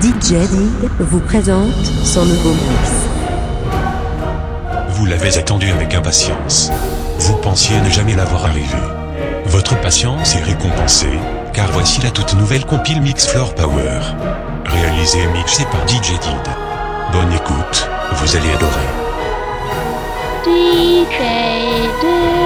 DJ Dig vous présente son nouveau mix. Vous l'avez attendu avec impatience. Vous pensiez ne jamais l'avoir arrivé. Votre patience est récompensée, car voici la toute nouvelle compile Mix Floor Power. Réalisée et mixée par DJ Did. Bonne écoute, vous allez adorer. DJ Did.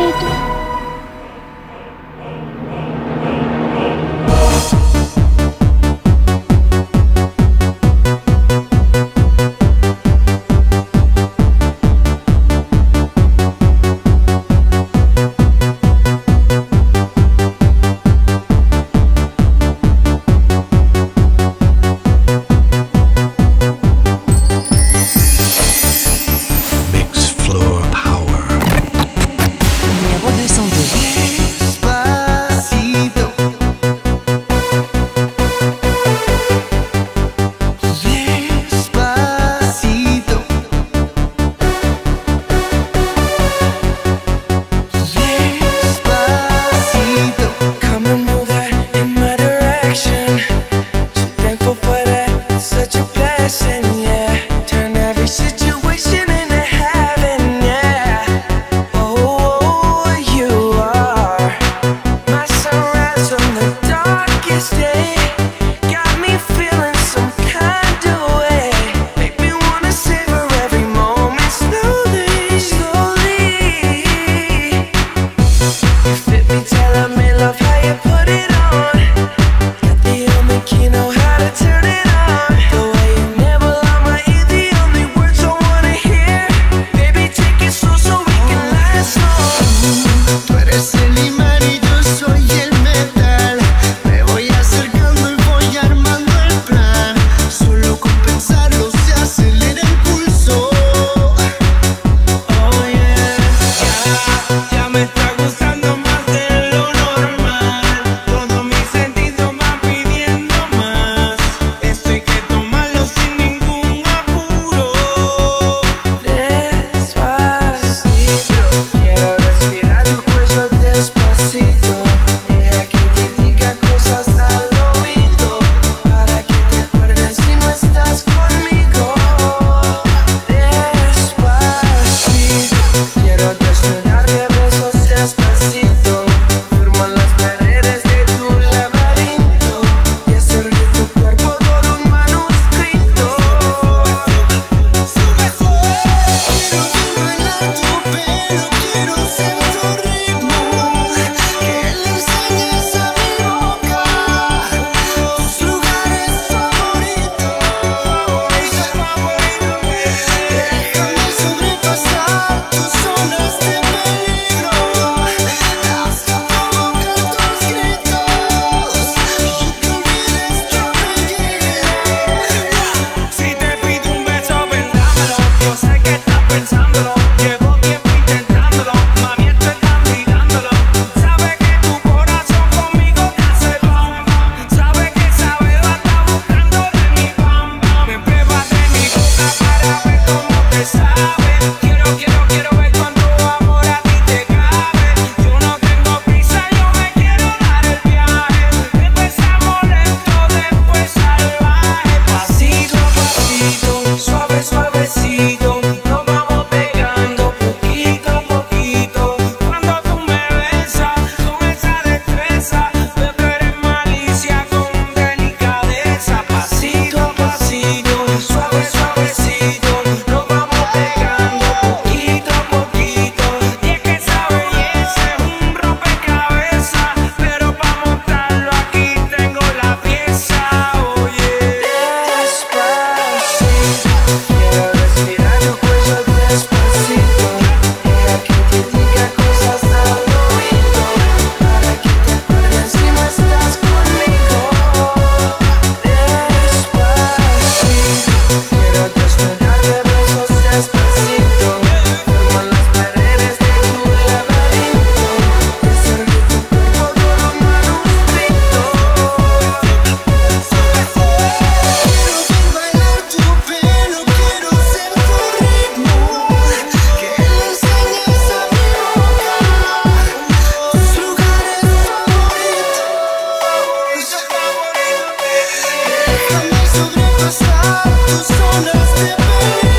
podré pasar tus horas de.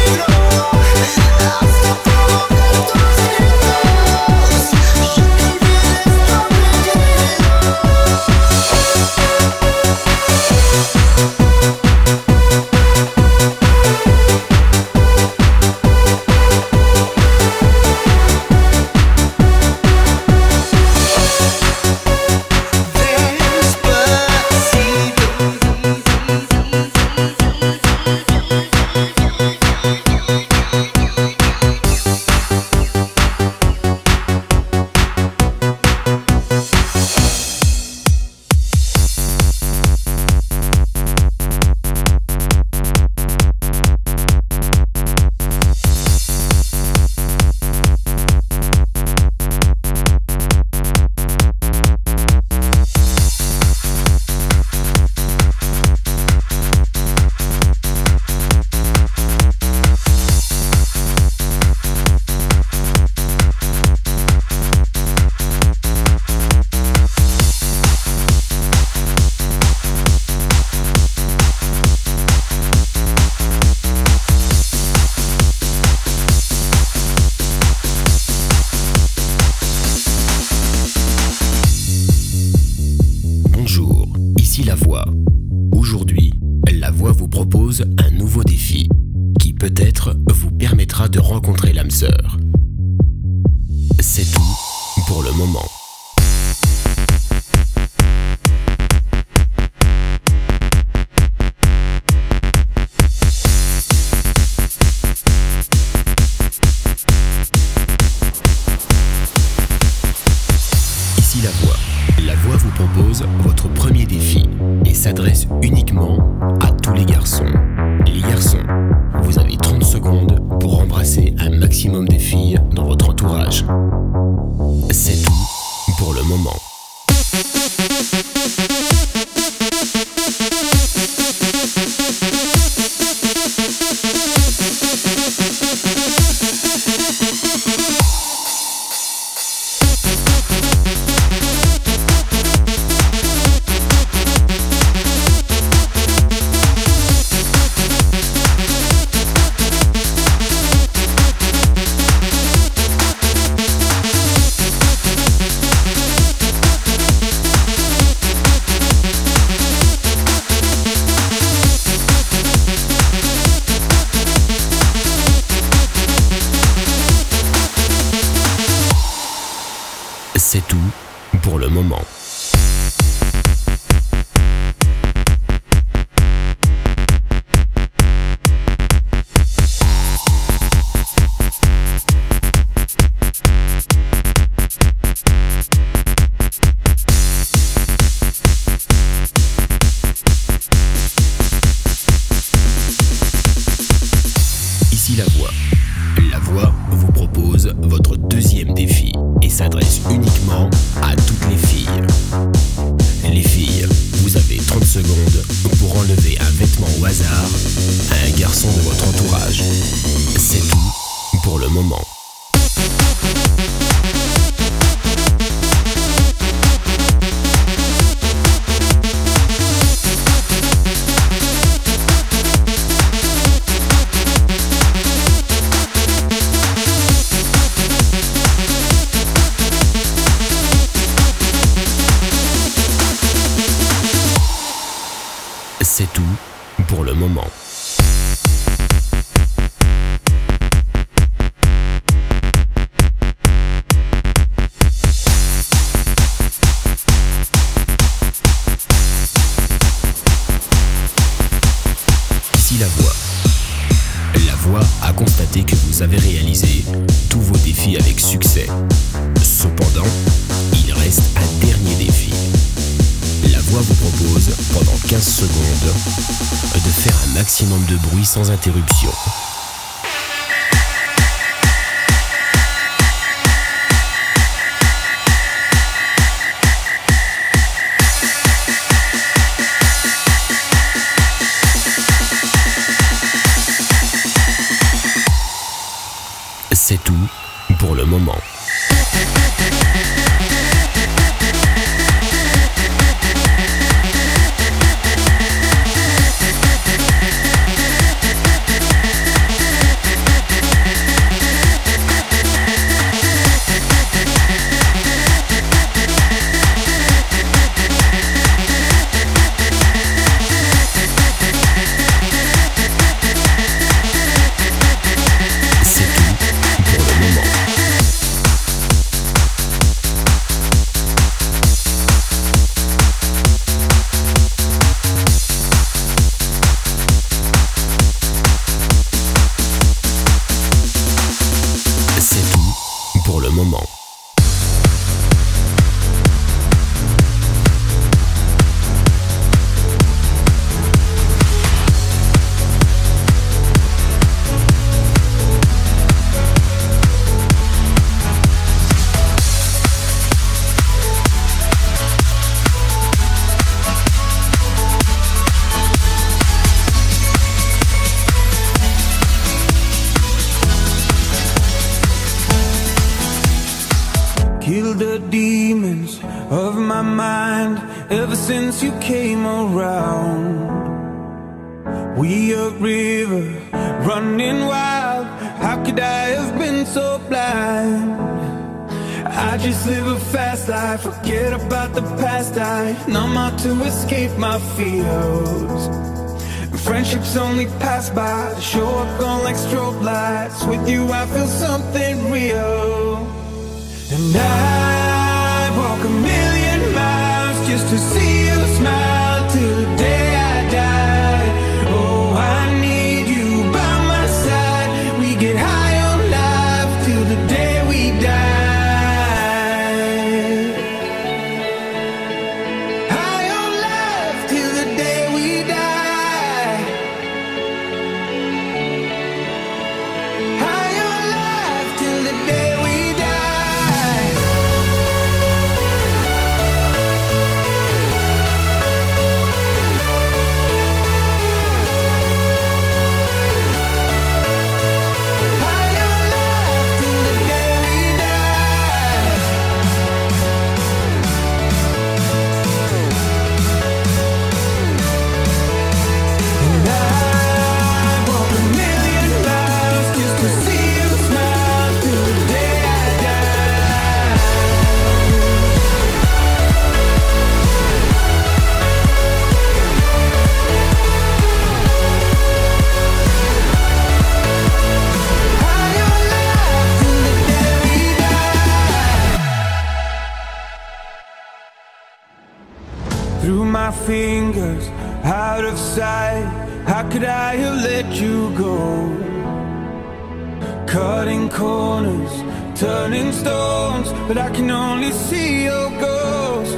but I can only see your ghost.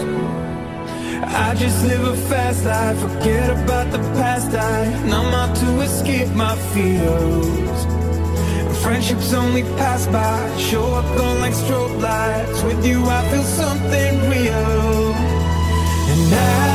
I just live a fast life, forget about the past. I numb out to escape my fears. Friendships only pass by, show up on like strobe lights. With you, I feel something real. And I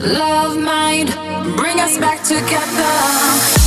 Love mind, bring us back together.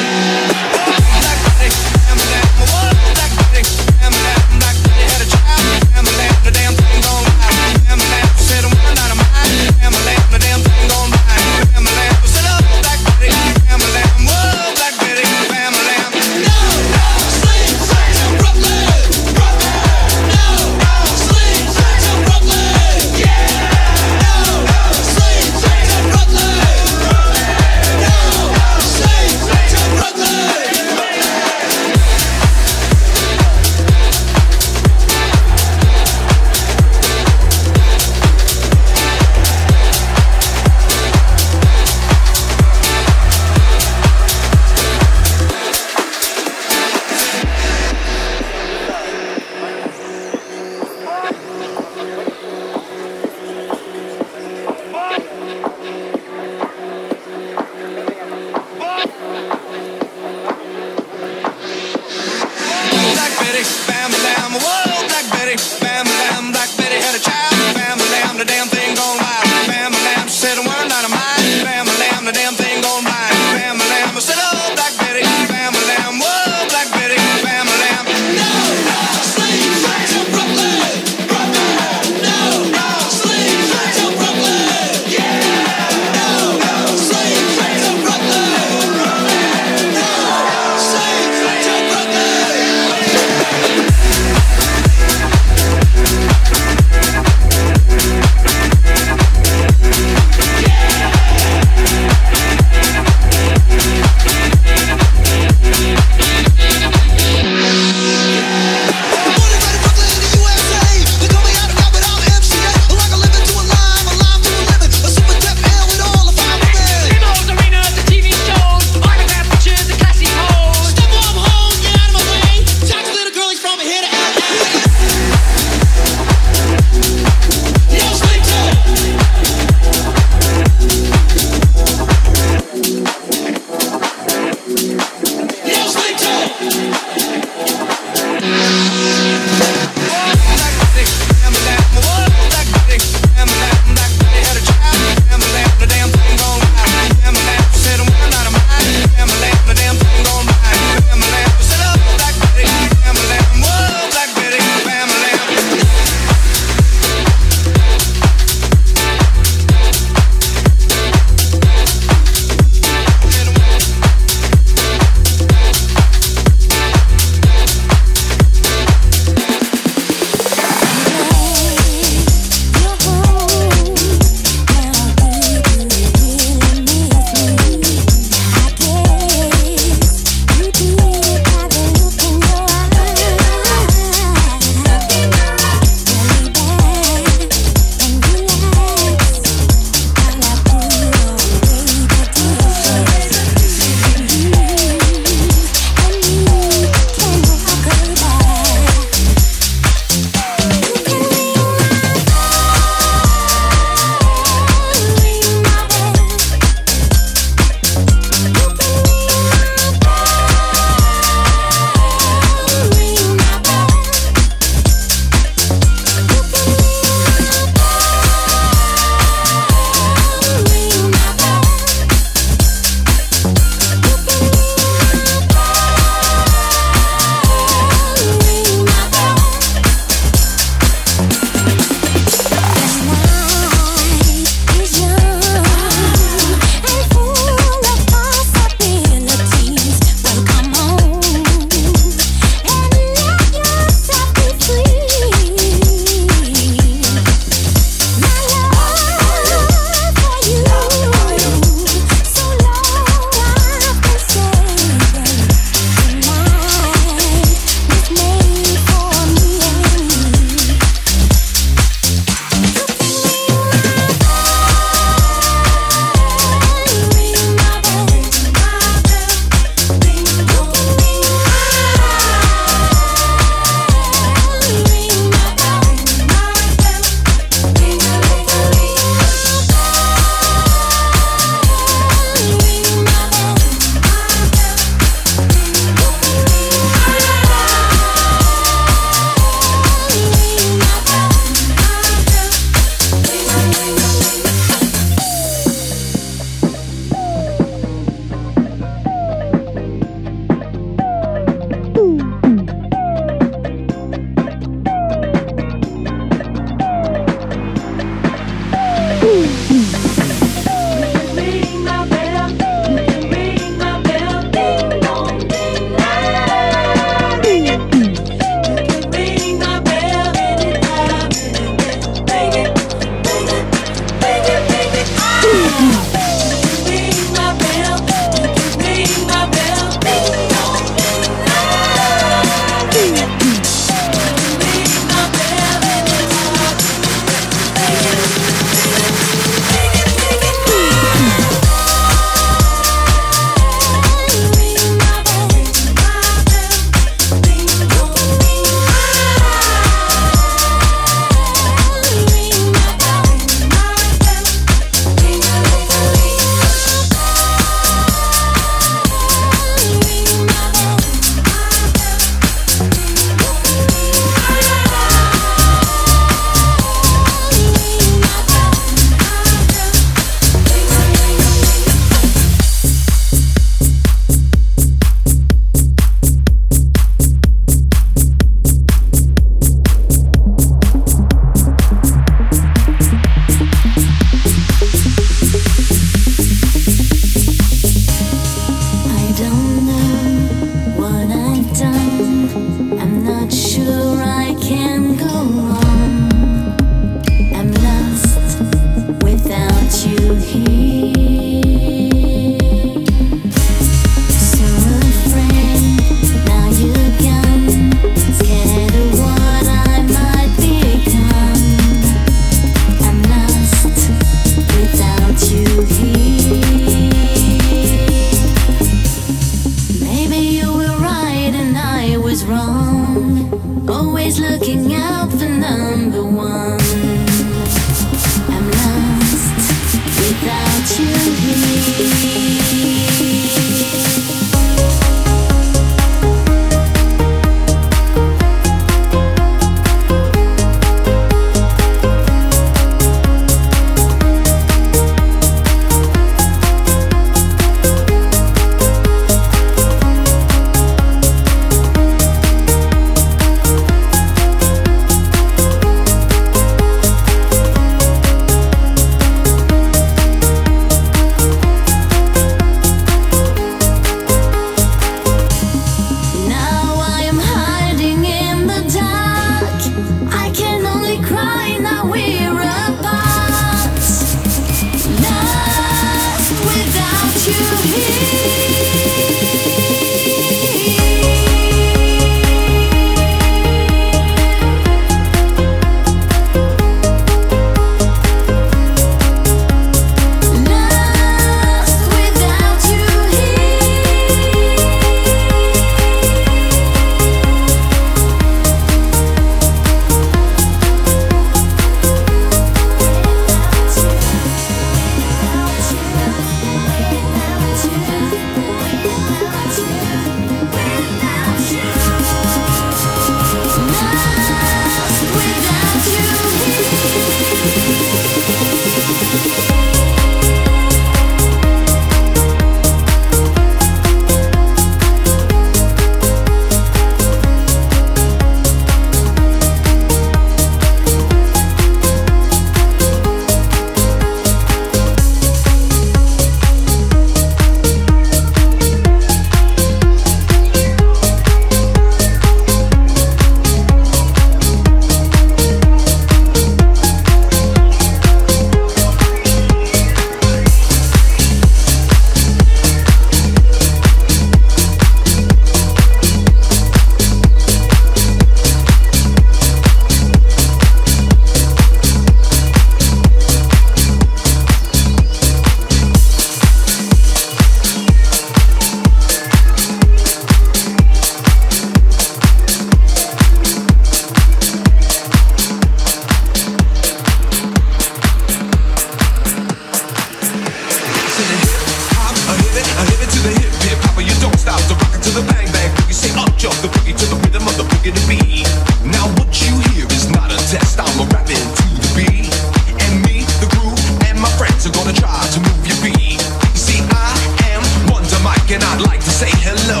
and I'd like to say hello.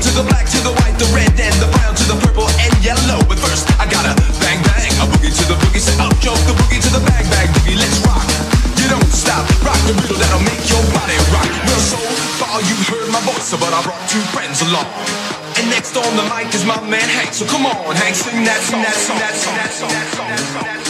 To the black, to the white, the red, and the brown, to the purple and yellow. But first, I gotta bang bang, a boogie to the boogie, set up oh, joke, the boogie to the bang bang boogie. Let's rock. You don't stop, rock the riddle that'll make your body rock. Well, soul, far you heard my voice, but I brought two friends along. And next on the mic is my man Hank. So come on, Hank, sing that song, that song, that song, that song, that song. That song, that song.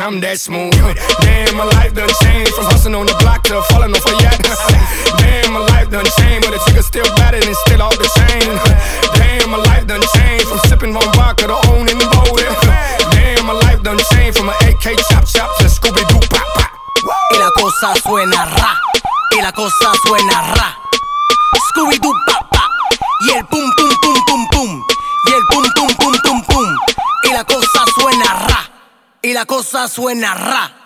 I'm that smooth. suena ra.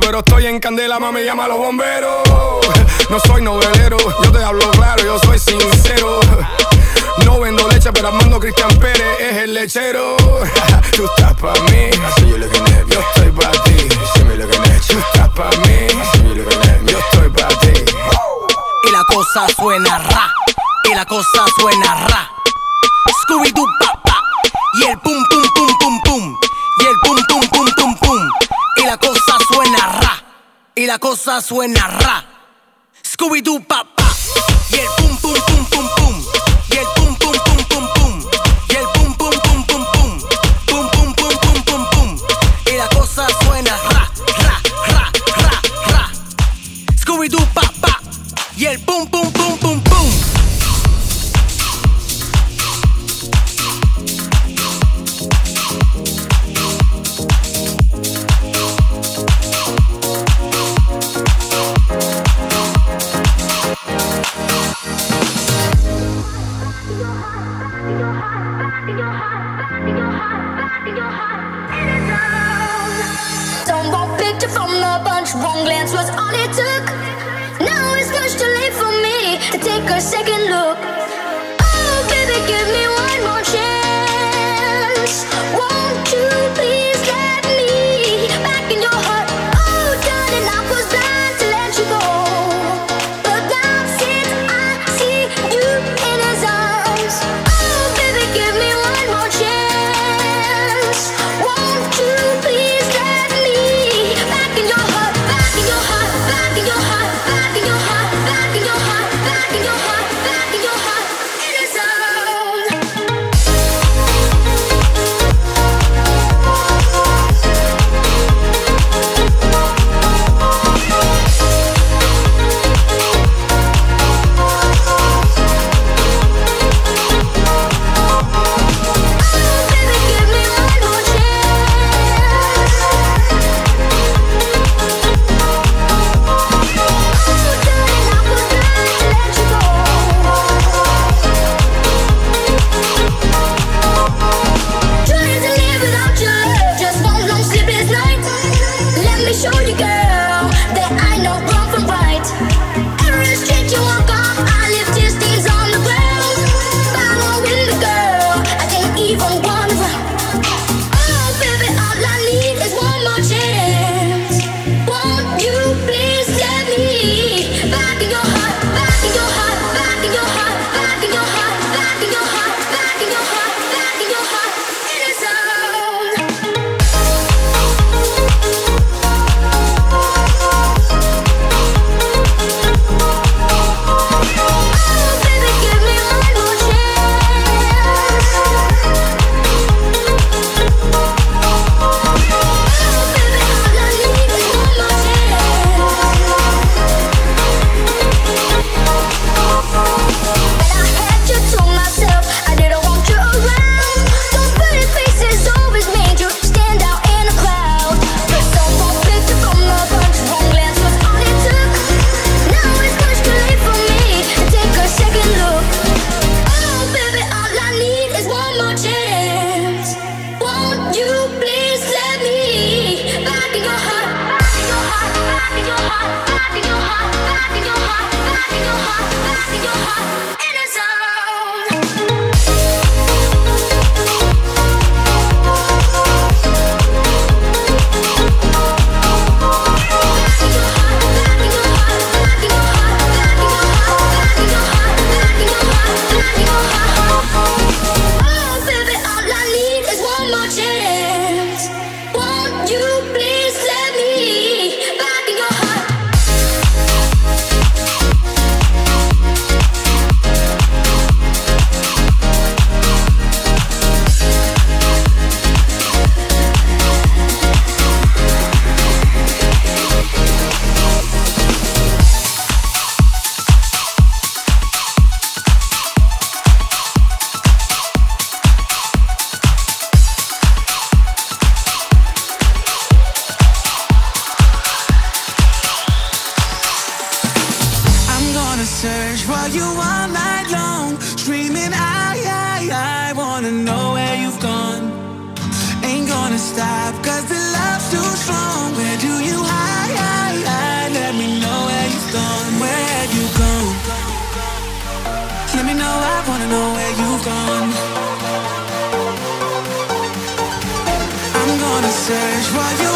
pero estoy en candela, mami, llama a los bomberos. No soy novelero, yo te hablo claro, yo soy sincero. No vendo leche, pero Armando Cristian Pérez es el lechero. Tú estás pa' mí, así yo lo que Yo estoy pa' ti, así me lo que Tú estás pa' mí, así yo lo que Yo estoy pa' ti. Y la cosa suena ra, y la cosa suena ra. Scooby-Doo, papá, y el pum pum pum. pum Y la cosa suena ra. Scooby-Doo, papá. Y el glance was all it took. Now it's much too late for me to take a second look. Oh, baby, give me Let me know, I wanna know where you've gone. I'm gonna search while you